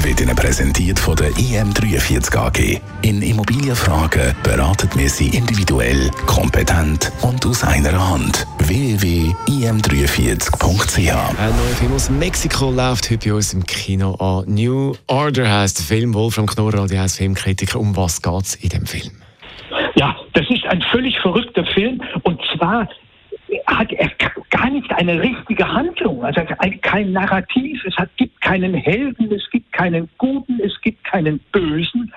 wird Ihnen präsentiert von der IM43 AG. In Immobilienfragen beraten wir Sie individuell, kompetent und aus einer Hand. www.im43.ch Ein neuer Film aus Mexiko läuft heute bei uns im Kino an. New Order heißt der Film. Wolfram Knorr, Radio 1 Filmkritiker. Um was geht es in dem Film? Ja, das ist ein völlig verrückter Film und zwar hat er gar nicht eine richtige Handlung, also kein Narrativ, es hat, gibt keinen Helden, es gibt keinen Guten, es gibt keinen Bösen.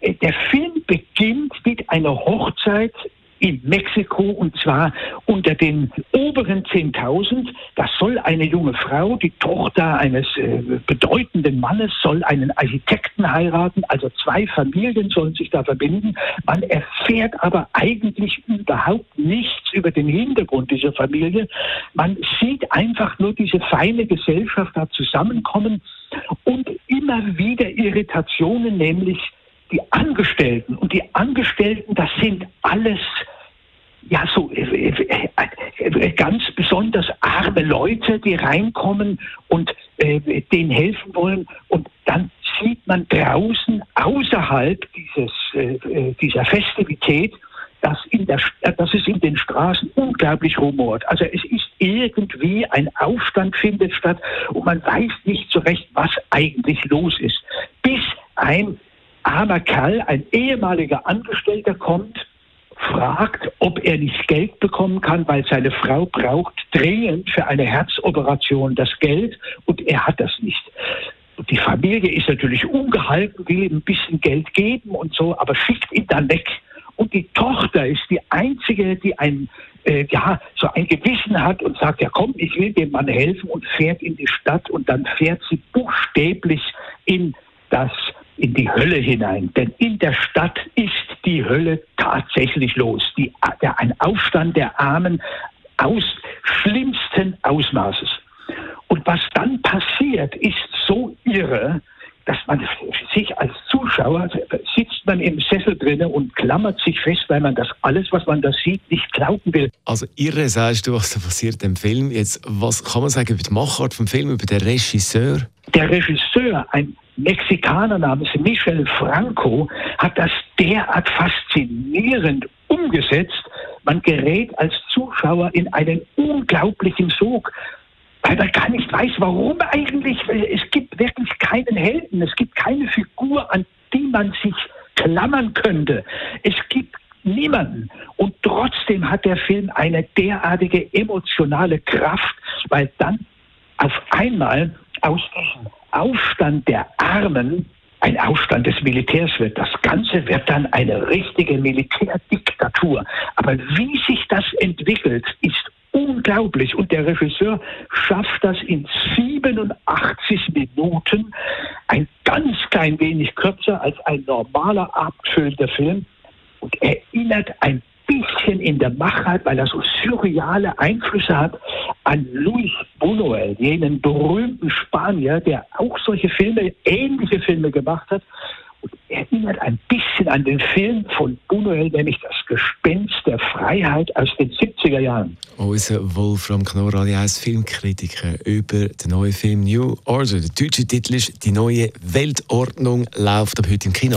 Äh, der Film beginnt mit einer Hochzeit in Mexiko und zwar unter den oberen 10.000. Das soll eine junge Frau, die Tochter eines äh, bedeutenden Mannes, soll einen Architekten heiraten. Also zwei Familien sollen sich da verbinden. Man erfährt aber eigentlich überhaupt nichts über den Hintergrund dieser Familie. Man sieht einfach nur diese feine Gesellschaft da zusammenkommen und immer wieder Irritationen, nämlich die Angestellten. Und die Angestellten, das sind alles ja so äh, äh, äh, ganz besonders arme Leute, die reinkommen und äh, denen helfen wollen. Und dann sieht man draußen außerhalb dieses, äh, dieser Festivität, dass, in der, dass es in den Straßen unglaublich rumort. Also es ist irgendwie ein Aufstand findet statt und man weiß nicht so recht, was eigentlich los ist. Bis ein armer Kerl, ein ehemaliger Angestellter kommt, fragt, ob er nicht Geld bekommen kann, weil seine Frau braucht dringend für eine Herzoperation das Geld und er hat das nicht. Und die Familie ist natürlich ungehalten, will ihm ein bisschen Geld geben und so, aber schickt ihn dann weg. Und die Tochter ist die einzige, die ein, äh, ja, so ein Gewissen hat und sagt, ja komm, ich will dem Mann helfen und fährt in die Stadt und dann fährt sie buchstäblich in das in die Hölle hinein. Denn in der Stadt ist die Hölle tatsächlich los. Die, der, ein Aufstand der Armen aus schlimmsten Ausmaßes. Und was dann passiert, ist so irre, dass man sich als Zuschauer sitzt man im Sessel drinnen und klammert sich fest, weil man das alles, was man da sieht, nicht glauben will. Also irre sagst du, was da passiert im Film. Jetzt, was kann man sagen über die Machart vom Film, über den Regisseur? Der Regisseur, ein Mexikaner namens Michel Franco hat das derart faszinierend umgesetzt. Man gerät als Zuschauer in einen unglaublichen Sog, weil man gar nicht weiß, warum eigentlich. Es gibt wirklich keinen Helden, es gibt keine Figur, an die man sich klammern könnte. Es gibt niemanden. Und trotzdem hat der Film eine derartige emotionale Kraft, weil dann auf einmal aus diesem Aufstand der Armen ein Aufstand des Militärs wird. Das Ganze wird dann eine richtige Militärdiktatur. Aber wie sich das entwickelt, ist unglaublich. Und der Regisseur schafft das in 87 Minuten, ein ganz klein wenig kürzer als ein normaler abendfüllender Film und erinnert ein bisschen in der Machart, weil er so surreale Einflüsse hat, an Luis Buñuel, jenen berühmten Spanier, der auch solche Filme, ähnliche Filme gemacht hat. Und erinnert ein bisschen an den Film von Buñuel, nämlich das Gespenst der Freiheit aus den 70er Jahren. Unser Wolfram Knorr, als Filmkritiker über den neuen Film New Order. Der deutsche Titel ist Die neue Weltordnung läuft ab heute im Kino.